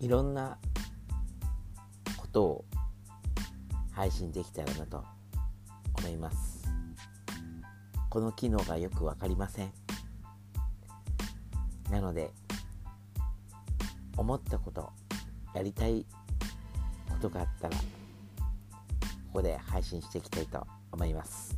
いろんなことを配信できたらなと思います。この機能がよく分かりません。なので思ったことやりたいことがあったらここで配信していきたいと思います。